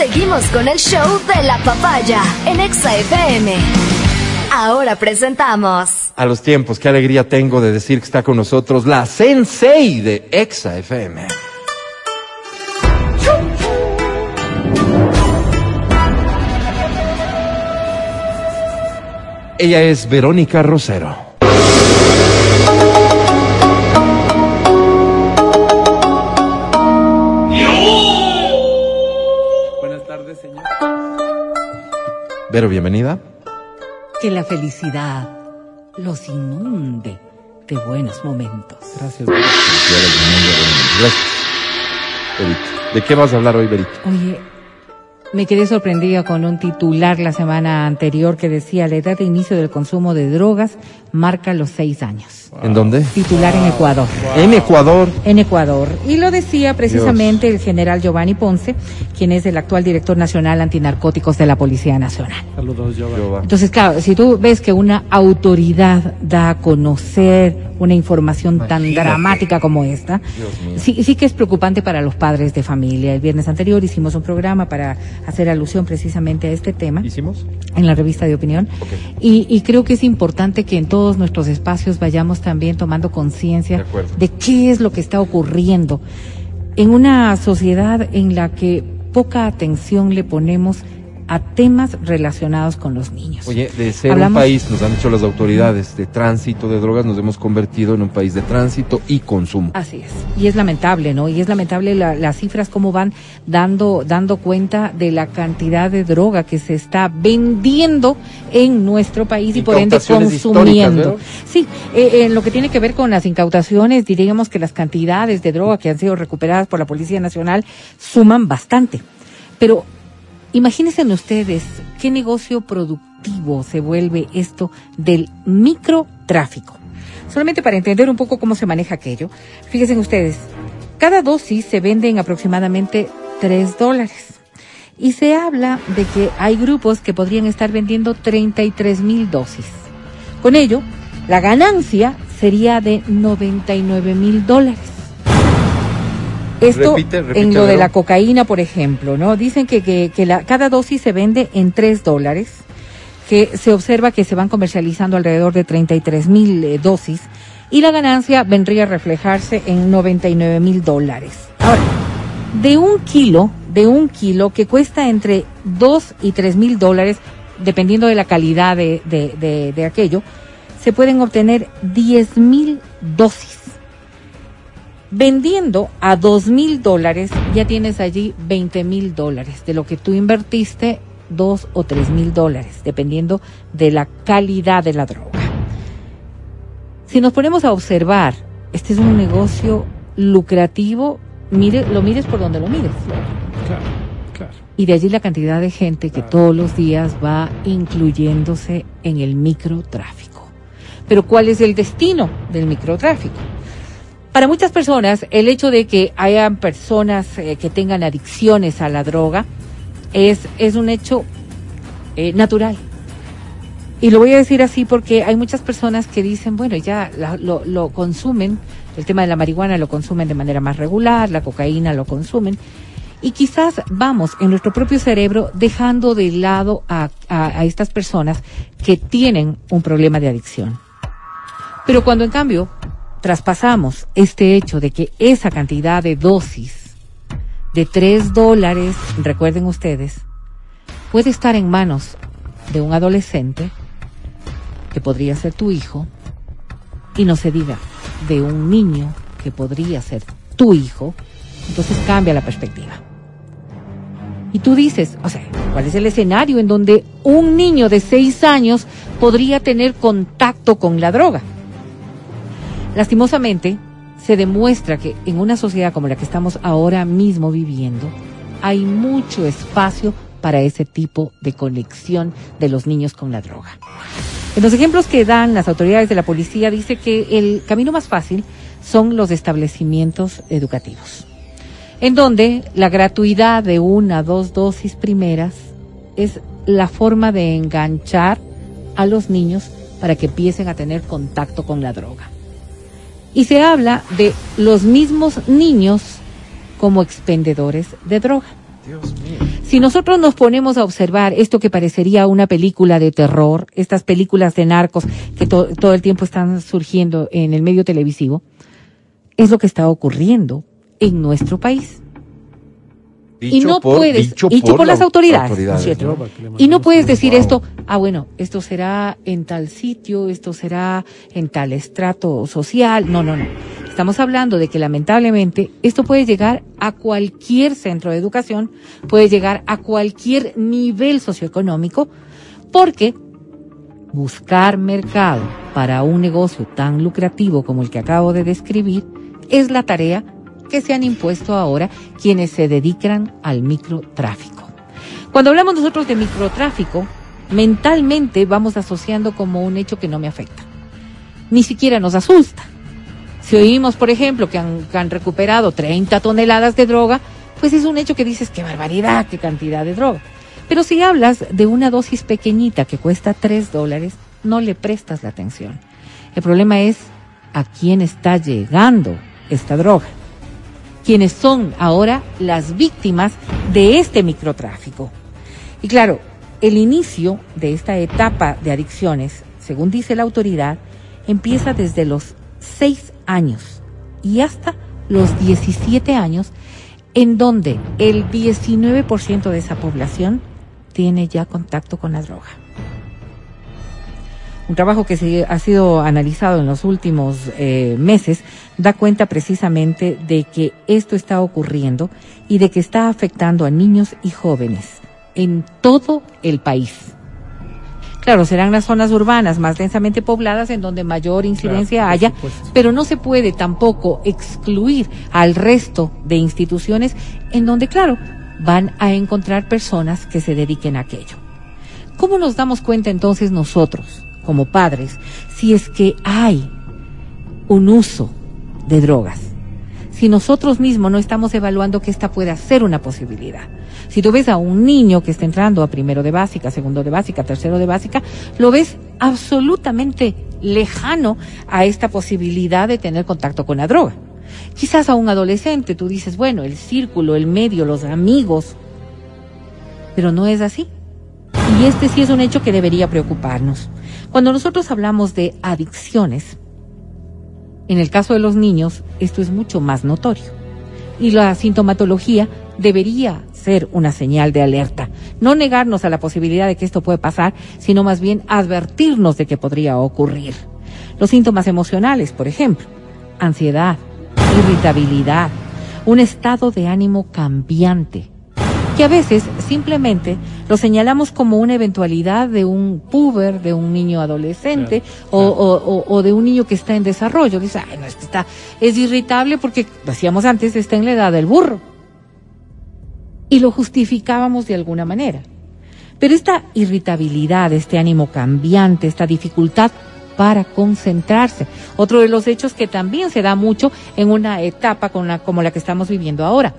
Seguimos con el show de la papaya en Exa FM. Ahora presentamos. A los tiempos, qué alegría tengo de decir que está con nosotros la Sensei de Exa FM. Ella es Verónica Rosero. Vero, bienvenida. Que la felicidad los inunde de buenos momentos. Gracias. Gracias. Verito. ¿De qué vas a hablar hoy, Verito? Oye, me quedé sorprendida con un titular la semana anterior que decía la edad de inicio del consumo de drogas marca los seis años. ¿En dónde? Titular en Ecuador. En Ecuador. En Ecuador. Y lo decía precisamente el general Giovanni Ponce, quien es el actual director nacional antinarcóticos de la Policía Nacional. Saludos, Giovanni. Entonces, claro, si tú ves que una autoridad da a conocer una información tan dramática como esta, sí, sí que es preocupante para los padres de familia. El viernes anterior hicimos un programa para hacer alusión precisamente a este tema. ¿Hicimos? en la revista de opinión. Y, y creo que es importante que en todos nuestros espacios vayamos también tomando conciencia de qué es lo que está ocurriendo. En una sociedad en la que poca atención le ponemos a temas relacionados con los niños. Oye, de ser Hablamos- un país, nos han dicho las autoridades, de tránsito de drogas, nos hemos convertido en un país de tránsito y consumo. Así es. Y es lamentable, ¿no? Y es lamentable la- las cifras cómo van dando, dando cuenta de la cantidad de droga que se está vendiendo en nuestro país y por ende consumiendo. Sí, eh, en lo que tiene que ver con las incautaciones, diríamos que las cantidades de droga que han sido recuperadas por la Policía Nacional suman bastante. Pero imagínense ustedes qué negocio productivo se vuelve esto del microtráfico. Solamente para entender un poco cómo se maneja aquello, fíjense ustedes, cada dosis se vende en aproximadamente 3 dólares. Y se habla de que hay grupos que podrían estar vendiendo 33 mil dosis. Con ello, la ganancia sería de 99 mil dólares. Esto Repite, repite, en lo de la cocaína, por ejemplo, ¿no? Dicen que, que, que la, cada dosis se vende en 3 dólares, que se observa que se van comercializando alrededor de 33 mil eh, dosis y la ganancia vendría a reflejarse en 99 mil dólares. Ahora, de un kilo, de un kilo que cuesta entre 2 y 3 mil dólares, dependiendo de la calidad de, de, de- de aquello, se pueden obtener 10 mil dosis. Vendiendo a 2 mil dólares, ya tienes allí 20 mil dólares. De lo que tú invertiste, 2 o 3 mil dólares, dependiendo de la calidad de la droga. Si nos ponemos a observar, este es un negocio lucrativo, mire, lo mires por donde lo mires. Claro, claro. Y de allí la cantidad de gente que todos los días va incluyéndose en el microtráfico. Pero ¿cuál es el destino del microtráfico? Para muchas personas, el hecho de que hayan personas eh, que tengan adicciones a la droga es, es un hecho eh, natural. Y lo voy a decir así porque hay muchas personas que dicen, bueno, ya la- lo, lo consumen, el tema de la marihuana lo consumen de manera más regular, la cocaína lo consumen, y quizás vamos en nuestro propio cerebro dejando de lado a, a- a estas personas que tienen un problema de adicción. Pero cuando en cambio traspasamos este hecho de que esa cantidad de dosis de tres dólares, recuerden ustedes, puede estar en manos de un adolescente, que podría ser tu hijo, y no se diga de un niño que podría ser tu hijo, entonces cambia la perspectiva. Y tú dices, o sea, ¿cuál es el escenario en donde un niño de seis años podría tener contacto con la droga? Lastimosamente, se demuestra que en una sociedad como la que estamos ahora mismo viviendo, hay mucho espacio para ese tipo de conexión de los niños con la droga. En los ejemplos que dan las autoridades de la policía dice que el camino más fácil son los establecimientos educativos, en donde la gratuidad de una, dos dosis primeras es la forma de enganchar a los niños para que empiecen a tener contacto con la droga. Y se habla de los mismos niños como expendedores de droga. Dios mío. Si nosotros nos ponemos a observar esto que parecería una película de terror, estas películas de narcos que to- todo el tiempo están surgiendo en el medio televisivo, es lo que está ocurriendo en nuestro país. Y no por- puedes, dicho dicho por por la las autoridades, autoridades, ¿no Y no puedes decir Wow. esto, ah, bueno, esto será en tal sitio, esto será en tal estrato social. No, no, no. Estamos hablando de que lamentablemente esto puede llegar a cualquier centro de educación, puede llegar a cualquier nivel socioeconómico, porque buscar mercado para un negocio tan lucrativo como el que acabo de describir es la tarea que se han impuesto ahora quienes se dedican al microtráfico. Cuando hablamos nosotros de microtráfico, mentalmente vamos asociando como un hecho que no me afecta. Ni siquiera nos asusta. Si oímos, por ejemplo, que han, que han recuperado 30 toneladas de droga, pues es un hecho que dices, qué barbaridad, qué cantidad de droga. Pero si hablas de una dosis pequeñita que cuesta 3 dólares, no le prestas la atención. El problema es a quién está llegando esta droga. Quienes son ahora las víctimas de este microtráfico. Y claro, el inicio de esta etapa de adicciones, según dice la autoridad, empieza desde los 6 años y hasta los 17 años, en donde el 19% de esa población tiene ya contacto con la droga. Un trabajo que se ha sido analizado en los últimos eh, meses da cuenta precisamente de que esto está ocurriendo y de que está afectando a niños y jóvenes en todo el país. Claro, serán las zonas urbanas más densamente pobladas en donde mayor incidencia Claro, haya, pero no se puede tampoco excluir al resto de instituciones en donde, claro, van a encontrar personas que se dediquen a aquello. ¿Cómo nos damos cuenta entonces nosotros, como padres, si es que hay un uso de drogas? Si nosotros mismos no estamos evaluando que esta pueda ser una posibilidad. Si tú ves a un niño que está entrando a primero de básica, segundo de básica, tercero de básica, lo ves absolutamente lejano a esta posibilidad de tener contacto con la droga. Quizás a un adolescente tú dices, bueno, el círculo, el medio, los amigos, pero no es así. Y este sí es un hecho que debería preocuparnos. Cuando nosotros hablamos de adicciones, en el caso de los niños, esto es mucho más notorio. Y la sintomatología debería ser una señal de alerta. No negarnos a la posibilidad de que esto puede pasar, sino más bien advertirnos de que podría ocurrir. Los síntomas emocionales, por ejemplo, ansiedad, irritabilidad, un estado de ánimo cambiante, que a veces simplemente lo señalamos como una eventualidad de un puber, de un niño adolescente Claro, o, o- o- o de un niño que está en desarrollo. Dice, ay, no, es que está, es irritable porque, lo hacíamos antes, está en la edad del burro. Y lo justificábamos de alguna manera. Pero esta irritabilidad, este ánimo cambiante, esta dificultad para concentrarse, otro de los hechos que también se da mucho en una etapa con la- como la que estamos viviendo ahora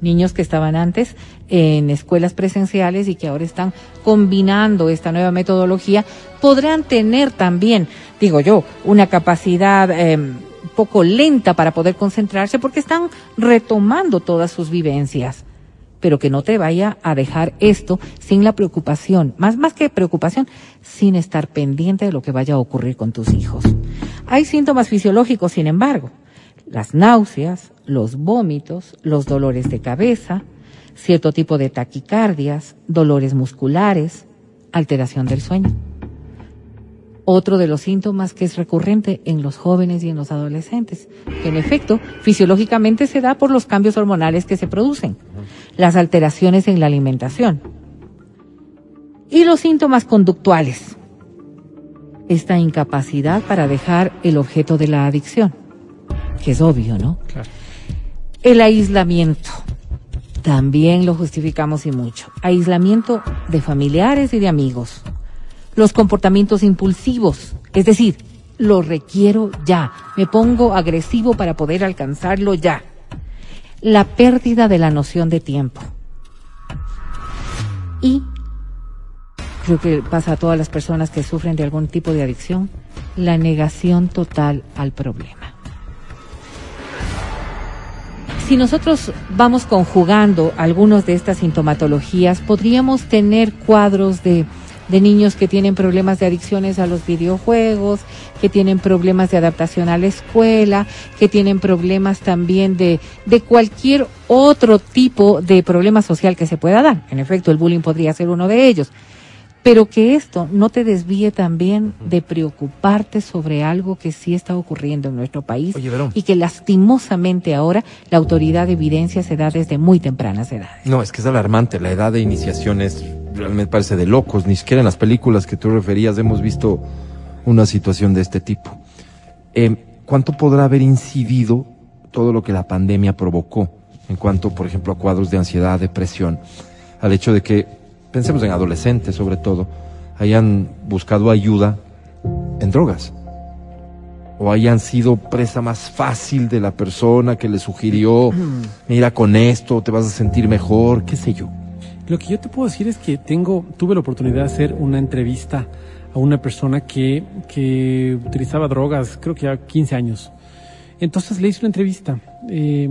niños que estaban antes en escuelas presenciales y que ahora están combinando esta nueva metodología, podrán tener también, digo yo, una capacidad eh, poco lenta para poder concentrarse porque están retomando todas sus vivencias. Pero que no te vaya a dejar esto sin la preocupación, más, más que preocupación, sin estar pendiente de lo que vaya a ocurrir con tus hijos. Hay síntomas fisiológicos, sin embargo las náuseas, los vómitos, los dolores de cabeza, cierto tipo de taquicardias, dolores musculares, alteración del sueño. Otro de los síntomas que es recurrente en los jóvenes y en los adolescentes, que en efecto fisiológicamente se da por los cambios hormonales que se producen, las alteraciones en la alimentación. Y los síntomas conductuales, esta incapacidad para dejar el objeto de la adicción que es obvio, ¿no? Claro. El aislamiento. También lo justificamos y mucho. Aislamiento de familiares y de amigos. Los comportamientos impulsivos. Es decir, lo requiero ya. Me pongo agresivo para poder alcanzarlo ya. La pérdida de la noción de tiempo. Y creo que pasa a todas las personas que sufren de algún tipo de adicción, la negación total al problema. Si nosotros vamos conjugando algunos de estas sintomatologías, podríamos tener cuadros de, de niños que tienen problemas de adicciones a los videojuegos, que tienen problemas de adaptación a la escuela, que tienen problemas también de, de cualquier otro tipo de problema social que se pueda dar. En efecto, el bullying podría ser uno de ellos pero que esto no te desvíe también de preocuparte sobre algo que sí está ocurriendo en nuestro país Oye, y que lastimosamente ahora la autoridad de evidencia se da desde muy tempranas edades. No, es que es alarmante. La edad de iniciación es realmente parece de locos. Ni siquiera en las películas que tú referías hemos visto una situación de este tipo. Eh, ¿Cuánto podrá haber incidido todo lo que la pandemia provocó en cuanto, por ejemplo, a cuadros de ansiedad, depresión, al hecho de que, pensemos en adolescentes sobre todo, hayan buscado ayuda en drogas? o hayan sido presa más fácil de la persona que le sugirió, mira con esto, te vas a sentir mejor, qué sé yo. Lo que yo te puedo decir es que tengo, tuve la oportunidad de hacer una entrevista a una persona que, que utilizaba drogas, creo que ya 15 años. Entonces le hice una entrevista eh,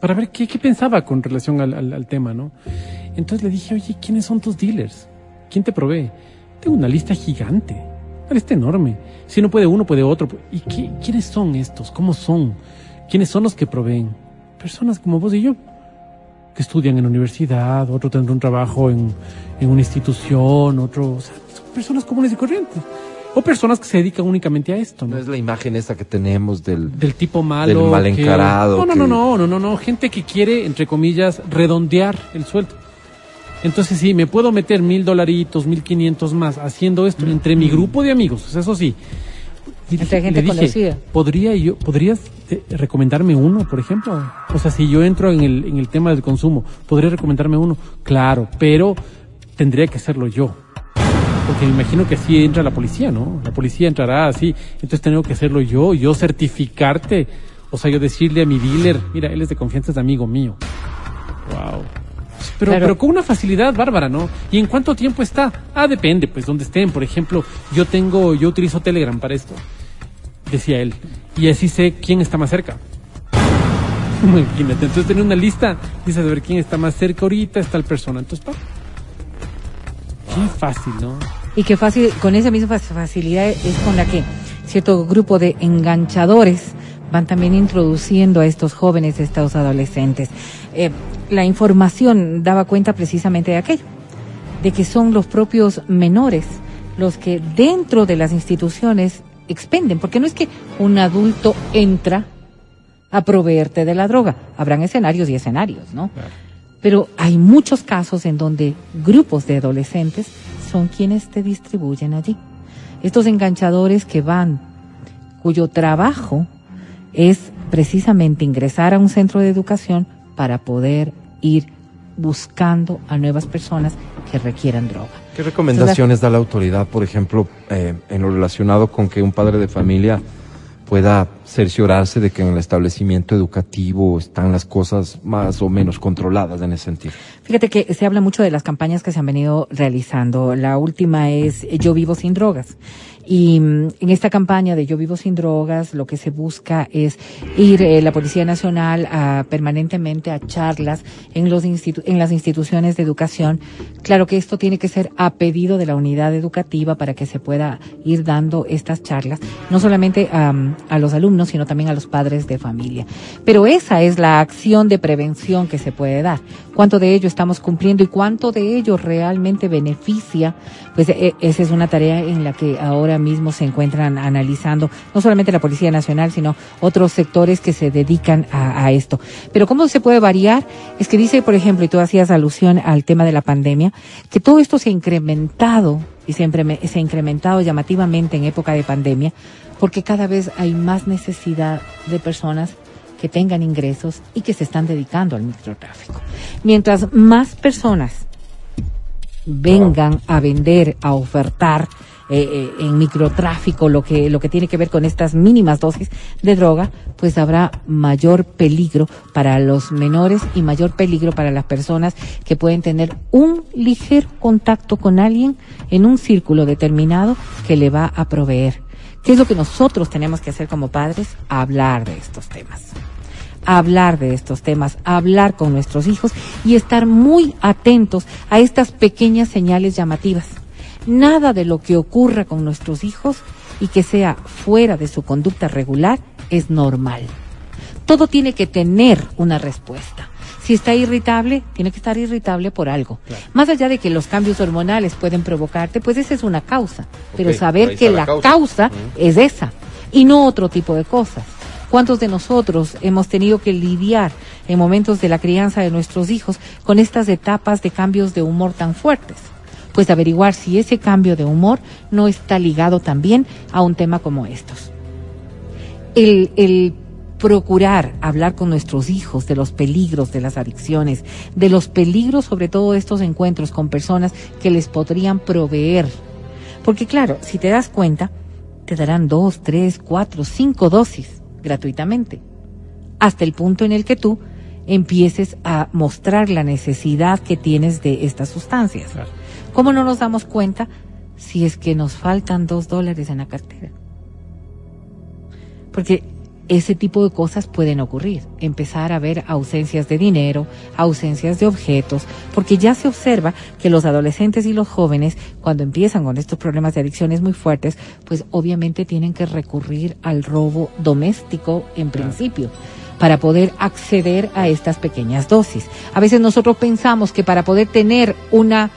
para ver qué, qué pensaba con relación al, al- al tema, ¿no? Entonces le dije, oye, ¿quiénes son tus dealers? ¿Quién te provee? Tengo una lista gigante, una lista enorme. Si no puede uno, puede otro. ¿Y qué- quiénes son estos? ¿Cómo son? ¿Quiénes son los que proveen? Personas como vos y yo que estudian en la universidad, otro tendrá un trabajo en, en una institución, otro, o sea, son personas comunes y corrientes. O personas que se dedican únicamente a esto, ¿no? No es la imagen esa que tenemos del... Del tipo malo. Del mal que- encarado No, no, que- no, no, no, no, no. Gente que quiere, entre comillas, redondear el sueldo. Entonces sí, me puedo meter mil dolaritos, mil quinientos más haciendo esto entre mi grupo de amigos, o sea, eso sí. Y Entre dije- gente dije, conocida. ¿podría yo, ¿Podrías eh, recomendarme uno, por ejemplo? O sea, si yo entro en el, en el tema del consumo, ¿podría recomendarme uno? Claro, pero tendría que hacerlo yo. Porque me imagino que así entra la policía, ¿no? La policía entrará así. Entonces tengo que hacerlo yo, yo certificarte. O sea, yo decirle a mi dealer, mira, él es de confianza, es de amigo mío. Wow. Pero, Claro. pero con una facilidad bárbara, ¿no? ¿Y en cuánto tiempo está? Ah, depende, pues, donde estén. Por ejemplo, yo tengo, yo utilizo Telegram para esto. Decía él. Y así sé quién está más cerca. Imagínate, entonces tener una lista, dices a ver quién está más cerca ahorita, está el persona. Entonces, pa. Qué fácil, ¿no? Y que fácil, con esa misma fac- facilidad es con la que cierto grupo de enganchadores van también introduciendo a estos jóvenes, a estos adolescentes. Eh, la información daba cuenta precisamente de aquello, de que son los propios menores los que dentro de las instituciones expenden, porque no es que un adulto entra a proveerte de la droga, habrán escenarios y escenarios, ¿no? Pero hay muchos casos en donde grupos de adolescentes son quienes te distribuyen allí. Estos enganchadores que van, cuyo trabajo es precisamente ingresar a un centro de educación para poder ir buscando a nuevas personas que requieran droga. ¿Qué recomendaciones da la autoridad, por ejemplo, eh, en lo relacionado con que un padre de familia pueda cerciorarse de que en el establecimiento educativo están las cosas más o menos controladas en ese sentido? Fíjate que se habla mucho de las campañas que se han venido realizando. La última es Yo vivo sin drogas. Y mm, en esta campaña de Yo vivo sin drogas, lo que se busca es ir eh, la Policía Nacional a, permanentemente a charlas en, los institu- en las instituciones de educación. Claro que esto tiene que ser a pedido de la unidad educativa para que se pueda ir dando estas charlas, no solamente a, a los alumnos, sino también a los padres de familia. Pero esa es la acción de prevención que se puede dar. ¿Cuánto de ello estamos cumpliendo y cuánto de ello realmente beneficia? Pues eh, esa es una tarea en la que ahora mismo se encuentran analizando no solamente la Policía Nacional, sino otros sectores que se dedican a, a esto. Pero ¿cómo se puede variar? Es que dice, por ejemplo, y tú hacías alusión al tema de la pandemia, que todo esto se ha incrementado y se, se ha incrementado llamativamente en época de pandemia, porque cada vez hay más necesidad de personas que tengan ingresos y que se están dedicando al microtráfico. Mientras más personas vengan a vender, a ofertar eh, eh, en microtráfico lo que lo que tiene que ver con estas mínimas dosis de droga, pues habrá mayor peligro para los menores y mayor peligro para las personas que pueden tener un ligero contacto con alguien en un círculo determinado que le va a proveer. ¿Qué es lo que nosotros tenemos que hacer como padres? Hablar de estos temas hablar de estos temas, hablar con nuestros hijos y estar muy atentos a estas pequeñas señales llamativas. Nada de lo que ocurra con nuestros hijos y que sea fuera de su conducta regular es normal. Todo tiene que tener una respuesta. Si está irritable, tiene que estar irritable por algo. Más allá de que los cambios hormonales pueden provocarte, pues esa es una causa. Pero saber que la, causa, es esa y no otro tipo de cosas. ¿Cuántos de nosotros hemos tenido que lidiar en momentos de la crianza de nuestros hijos con estas etapas de cambios de humor tan fuertes? Pues averiguar si ese cambio de humor no está ligado también a un tema como estos. El, el procurar hablar con nuestros hijos de los peligros de las adicciones, de los peligros sobre todo estos encuentros con personas que les podrían proveer. Porque claro, si te das cuenta, te darán dos, tres, cuatro, cinco dosis gratuitamente, hasta el punto en el que tú empieces a mostrar la necesidad que tienes de estas sustancias. ¿Cómo no nos damos cuenta si es que nos faltan dos dólares en la cartera? Porque ese tipo de cosas pueden ocurrir. Empezar a ver ausencias de dinero, ausencias de objetos, porque ya se observa que los adolescentes y los jóvenes, cuando empiezan con estos problemas de adicciones muy fuertes, pues obviamente tienen que recurrir al robo doméstico en principio para poder acceder a estas pequeñas dosis. A veces nosotros pensamos que para poder tener una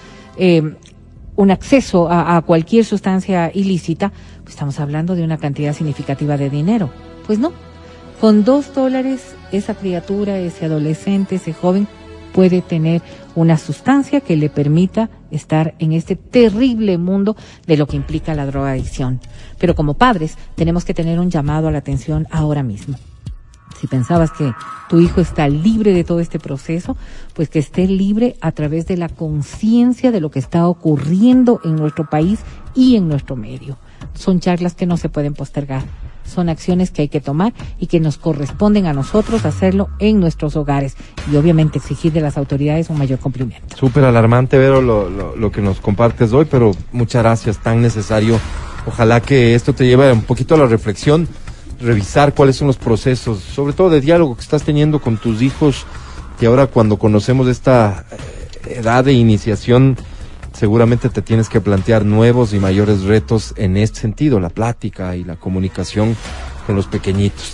eh, un acceso a, cualquier sustancia ilícita, pues estamos hablando de una cantidad significativa de dinero. Pues no. Con dos dólares, esa criatura, ese adolescente, ese joven puede tener una sustancia que le permita estar en este terrible mundo de lo que implica la drogadicción. Pero como padres tenemos que tener un llamado a la atención ahora mismo. Si pensabas que tu hijo está libre de todo este proceso, pues que esté libre a través de la conciencia de lo que está ocurriendo en nuestro país y en nuestro medio. Son charlas que no se pueden postergar son acciones que hay que tomar y que nos corresponden a nosotros hacerlo en nuestros hogares y obviamente exigir de las autoridades un mayor cumplimiento. Súper alarmante, Vero, lo, lo, que nos compartes hoy, pero muchas gracias, tan necesario. Ojalá que esto te lleve un poquito a la reflexión, revisar cuáles son los procesos, sobre todo de diálogo que estás teniendo con tus hijos, que ahora cuando conocemos esta eh, edad de iniciación, seguramente te tienes que plantear nuevos y mayores retos en este sentido, la plática y la comunicación con los pequeñitos.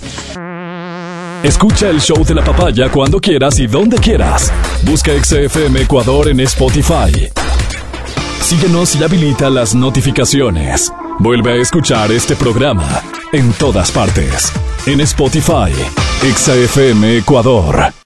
Escucha el show de la papaya cuando quieras y donde quieras. Busca XFM Ecuador en Spotify. Síguenos y habilita las notificaciones. Vuelve a escuchar este programa en todas partes. En Spotify, XFM Ecuador.